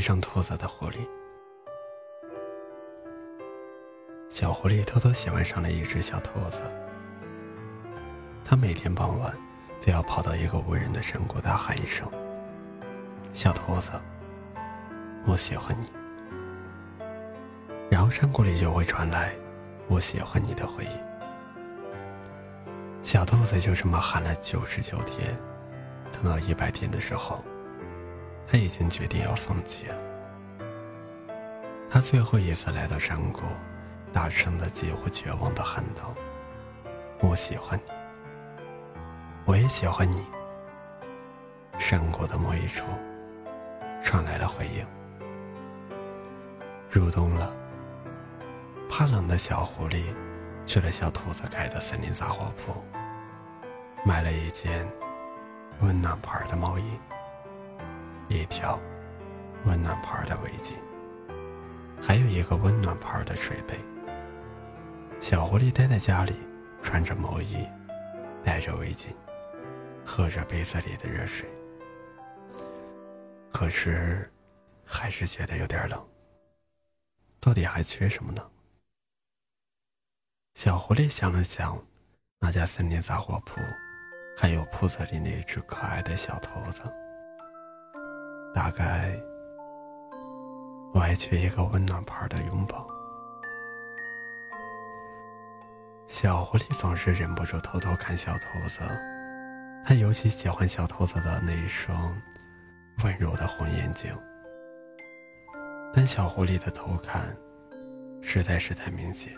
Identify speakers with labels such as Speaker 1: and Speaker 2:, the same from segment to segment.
Speaker 1: 爱上兔子的狐狸。小狐狸偷偷喜欢上了一只小兔子。它每天傍晚都要跑到一个无人的山谷，大喊一声：“小兔子，我喜欢你。”然后山谷里就会传来“我喜欢你”的回应。小兔子就这么喊了九十九天，等到一百天的时候，他已经决定要放弃了。他最后一次来到山谷，大声的、几乎绝望的喊道：“我喜欢你，我也喜欢你。”山谷的某一处传来了回应。入冬了，怕冷的小狐狸去了小兔子开的森林杂货铺。买了一件温暖牌的毛衣，条温暖牌的围巾，还有一个温暖牌的水杯。小狐狸待在家里，穿着毛衣，戴着围巾，喝着杯子里的热水。可是，还是觉得有点冷。到底还缺什么呢？小狐狸想了想，那家森林杂货铺。还有铺子里那只可爱的小兔子，大概我还缺一个温暖牌的拥抱。小狐狸总是忍不住偷偷看小兔子，它尤其喜欢小兔子的那一双温柔的红眼睛。但小狐狸的偷看实在是太明显，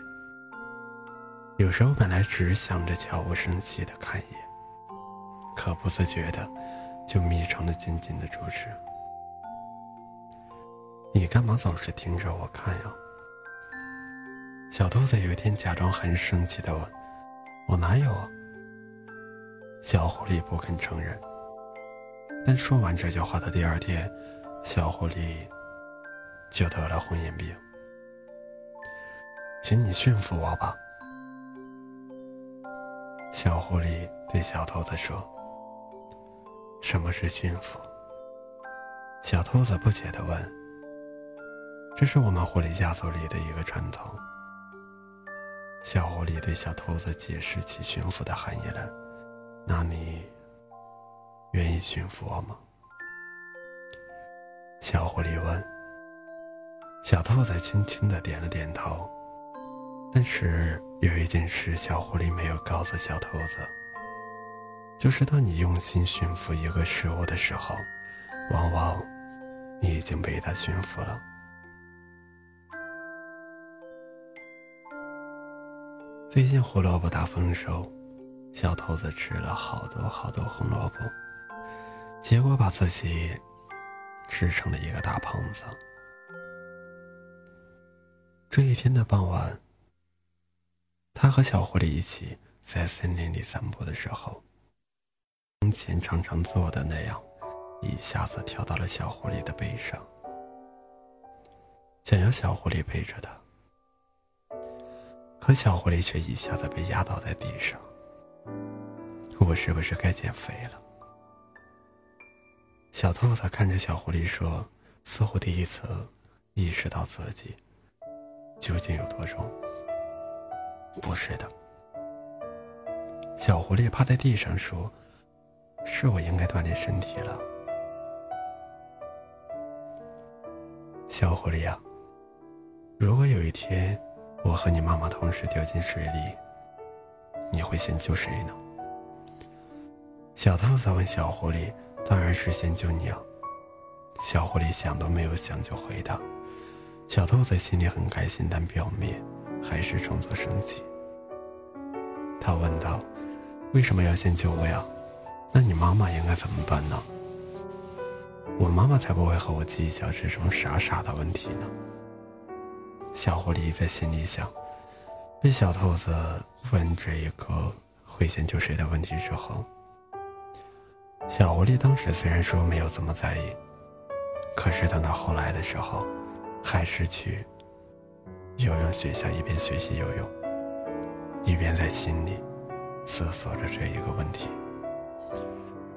Speaker 1: 有时候本来只想着悄无声息的看一眼。可不自觉的，就眯成了紧紧的注视。你干嘛总是盯着我看呀？小兔子有一天假装很生气的问：“我哪有？”小狐狸不肯承认。但说完这句话的第二天，小狐狸就得了红眼病。请你驯服我吧。小狐狸对小兔子说。什么是驯服？小兔子不解地问。这是我们狐狸家族里的一个传统。小狐狸对小兔子解释起驯服的含义来。那你愿意驯服我吗？小狐狸问。小兔子轻轻的点了点头。但是有一件事，小狐狸没有告诉小兔子。就是当你用心驯服一个事物的时候，往往你已经被它驯服了。最近胡萝卜大丰收，小兔子吃了好多好多红萝卜，结果把自己吃成了一个大胖子。这一天的傍晚，他和小狐狸一起在森林里散步的时候。从前常常做的那样，一下子跳到了小狐狸的背上，想要小狐狸背着它。可小狐狸却一下子被压倒在地上。我是不是该减肥了？小兔子看着小狐狸说，似乎第一次意识到自己究竟有多重。不是的。小狐狸趴在地上说。是我应该锻炼身体了，小狐狸呀。如果有一天我和你妈妈同时掉进水里，你会先救谁呢？小兔子问小狐狸：“当然是先救你啊！”小狐狸想都没有想就回答。小兔子心里很开心，但表面还是装作生气。他问道：“为什么要先救我呀？”那你妈妈应该怎么办呢？我妈妈才不会和我计较这种傻傻的问题呢。小狐狸在心里想。被小兔子问这一个会先救谁的问题之后，小狐狸当时虽然说没有怎么在意，可是等到后来的时候，还是去游泳学校一边学习游泳，一边在心里思索着这一个问题。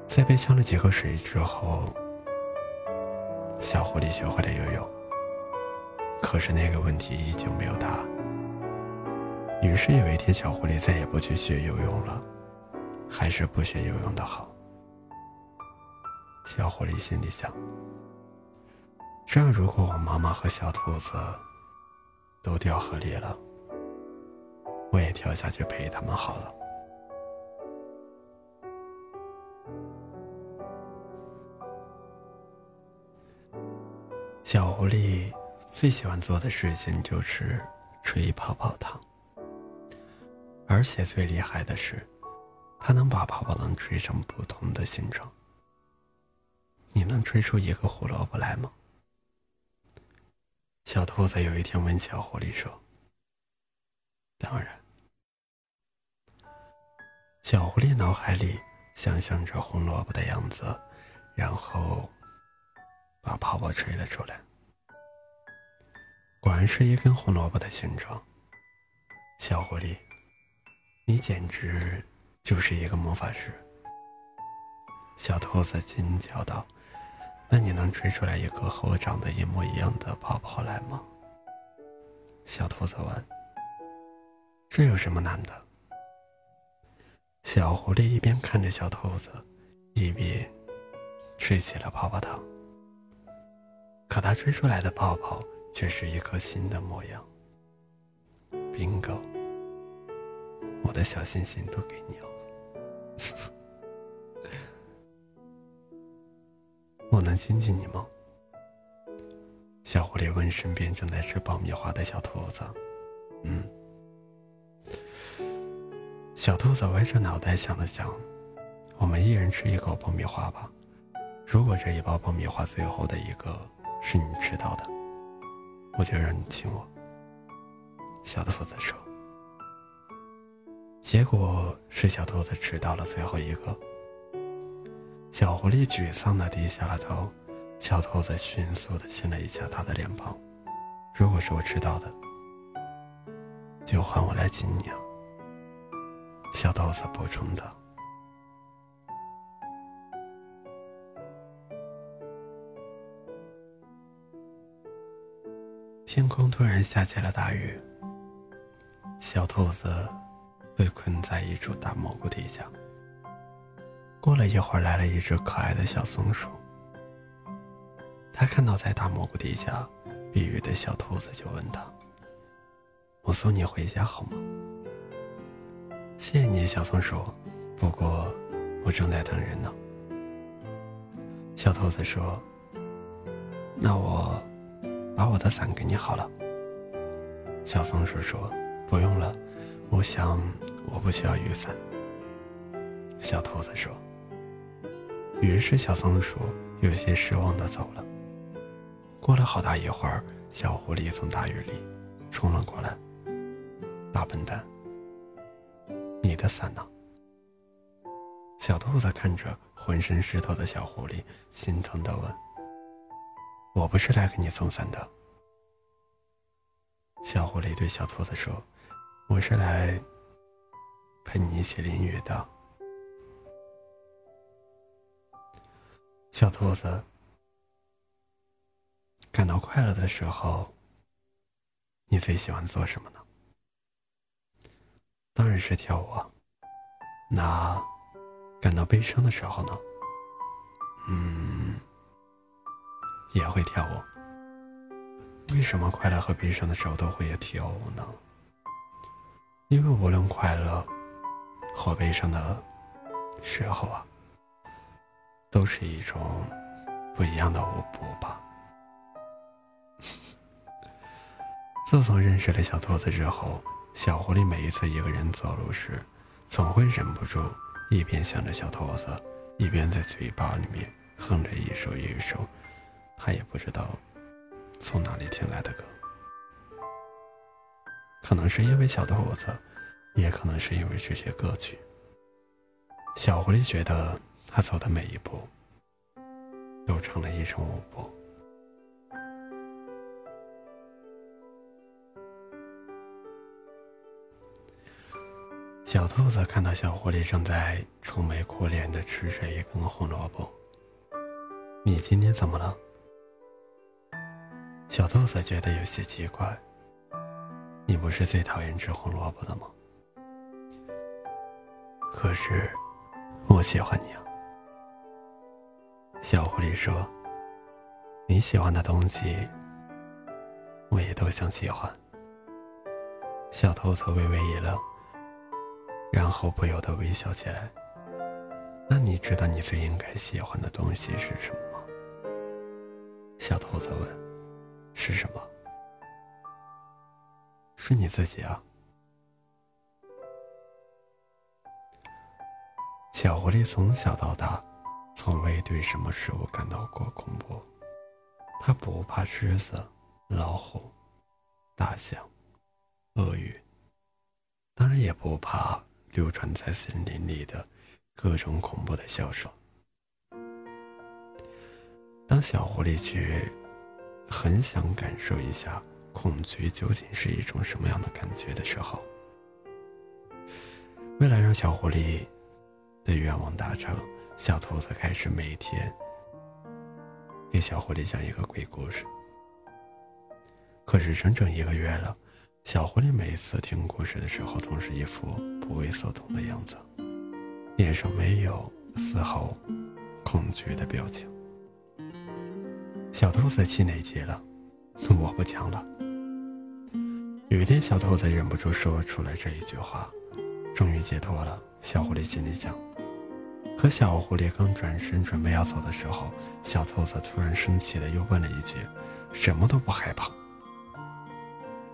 Speaker 1: 在被呛了几口水之后，小狐狸学会了游泳。可是那个问题依旧没有答案。于是有一天，小狐狸再也不去学游泳了，还是不学游泳的好。小狐狸心里想：这样，如果我妈妈和小兔子都掉河里了，我也跳下去陪他们好了。小狐狸最喜欢做的事情就是吹泡泡糖，而且最厉害的是，它能把泡泡糖吹成不同的形状。你能吹出一个胡萝卜来吗？小兔子有一天问小狐狸说：“当然。”小狐狸脑海里想象着红萝卜的样子，然后。把泡泡吹了出来，果然是一根红萝卜的形状。小狐狸，你简直就是一个魔法师。小兔子惊叫道：“那你能吹出来一个和我长得一模一样的泡泡来吗？”小兔子问：“这有什么难的？”小狐狸一边看着小兔子，一边吹起了泡泡糖。可它吹出来的泡泡却是一颗心的模样。bingo，我的小心心都给你了。我能亲亲你吗？小狐狸问身边正在吃爆米花的小兔子。嗯。小兔子歪着脑袋想了想，我们一人吃一口爆米花吧。如果这一包爆米花最后的一个。是你吃到的，我就让你亲我。小兔子说。结果是小兔子吃到了最后一个。小狐狸沮丧的低下了头，小兔子迅速的亲了一下他的脸庞。如果是我吃到的，就换我来亲你。小兔子补充道。天空突然下起了大雨。小兔子被困在一处大蘑菇底下。过了一会儿，来了一只可爱的小松鼠。它看到在大蘑菇底下避雨的小兔子，就问他：“我送你回家好吗？”“谢谢你，小松鼠。不过我正在等人呢。”小兔子说：“那我……”把我的伞给你好了。小松鼠说：“不用了，我想我不需要雨伞。”小兔子说。于是小松鼠有些失望的走了。过了好大一会儿，小狐狸从大雨里冲了过来。“大笨蛋，你的伞呢？”小兔子看着浑身湿透的小狐狸，心疼的问。我不是来给你送伞的，小狐狸对小兔子说：“我是来陪你一起淋雨的。”小兔子感到快乐的时候，你最喜欢做什么呢？当然是跳舞。那感到悲伤的时候呢？嗯。也会跳舞。为什么快乐和悲伤的时候都会跳舞呢？因为无论快乐或悲伤的时候啊，都是一种不一样的舞步吧。自从认识了小兔子之后，小狐狸每一次一个人走路时，总会忍不住一边想着小兔子，一边在嘴巴里面哼着一首一首。他也不知道从哪里听来的歌，可能是因为小兔子，也可能是因为这些歌曲。小狐狸觉得他走的每一步都成了一种舞步。小兔子看到小狐狸正在愁眉苦脸的吃着一根红萝卜，你今天怎么了？小兔子觉得有些奇怪。你不是最讨厌吃红萝卜的吗？可是，我喜欢你啊。小狐狸说：“你喜欢的东西，我也都想喜欢。”小兔子微微一愣，然后不由得微笑起来。那你知道你最应该喜欢的东西是什么吗？小兔子问：“是什么？”是你自己啊！小狐狸从小到大，从未对什么事物感到过恐怖。它不怕狮子、老虎、大象、鳄鱼，当然也不怕流传在森林里的各种恐怖的笑声。当小狐狸去很想感受一下。恐惧究竟是一种什么样的感觉的时候，为了让小狐狸的愿望达成，小兔子开始每天给小狐狸讲一个鬼故事。可是整整一个月了，小狐狸每次听故事的时候，总是一副不为所动的样子，脸上没有丝毫恐惧的表情。小兔子气馁极了，我不讲了。有一天，小兔子忍不住说出了这一句话，终于解脱了。小狐狸心里想。可小狐狸刚转身准备要走的时候，小兔子突然生气的又问了一句：“什么都不害怕？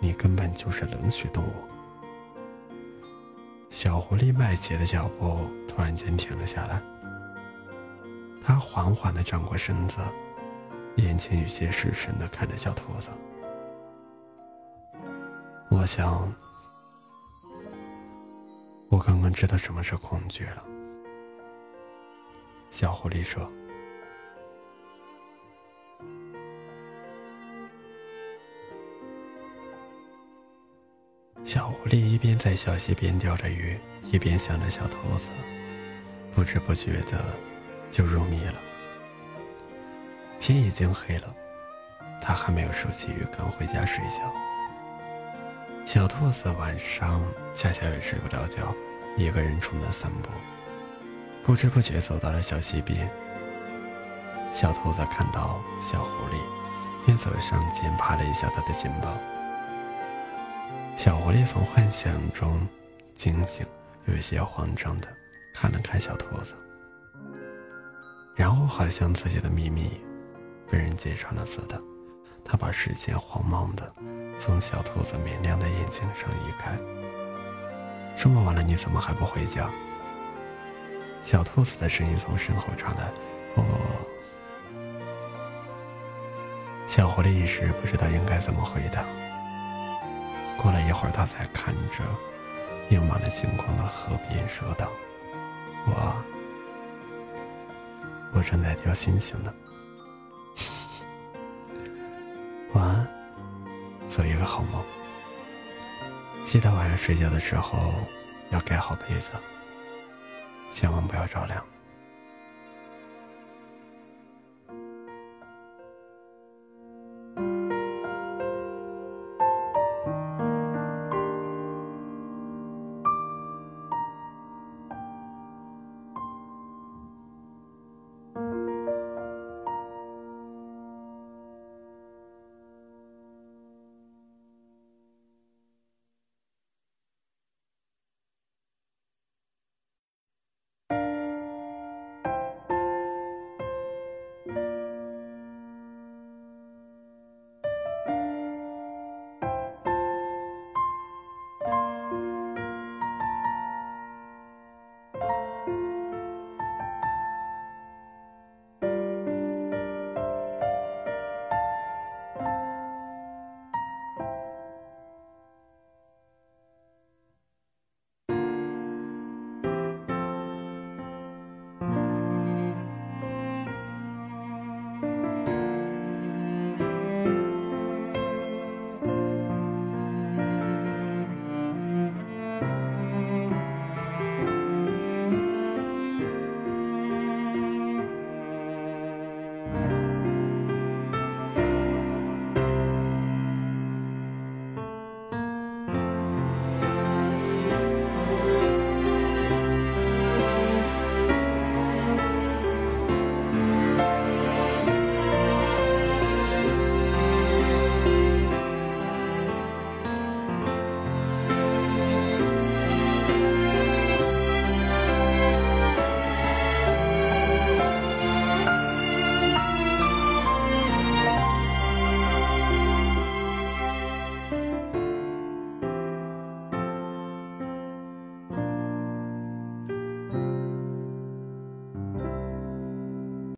Speaker 1: 你根本就是冷血动物。”小狐狸迈起的脚步突然间停了下来，它缓缓的转过身子，眼睛有些失神的看着小兔子。我想，我刚刚知道什么是恐惧了。小狐狸说：“小狐狸一边在小溪边钓着鱼，一边想着小兔子，不知不觉的就入迷了。天已经黑了，他还没有收起鱼竿回家睡觉。”小兔子晚上恰巧也睡不着觉，一个人出门散步，不知不觉走到了小溪边。小兔子看到小狐狸，便走上前拍了一下它的肩膀。小狐狸从幻想中惊醒，有一些慌张的看了看小兔子，然后好像自己的秘密被人揭穿了似的，他把视线慌忙的。从小兔子明亮的眼睛上移开。这么晚了，你怎么还不回家？小兔子的声音从身后传来。我……小狐狸一时不知道应该怎么回答。过了一会儿，他才看着映满了星光的河边说道：“我……我正在钓星星呢。做一个好梦，记得晚上睡觉的时候要盖好被子，千万不要着凉。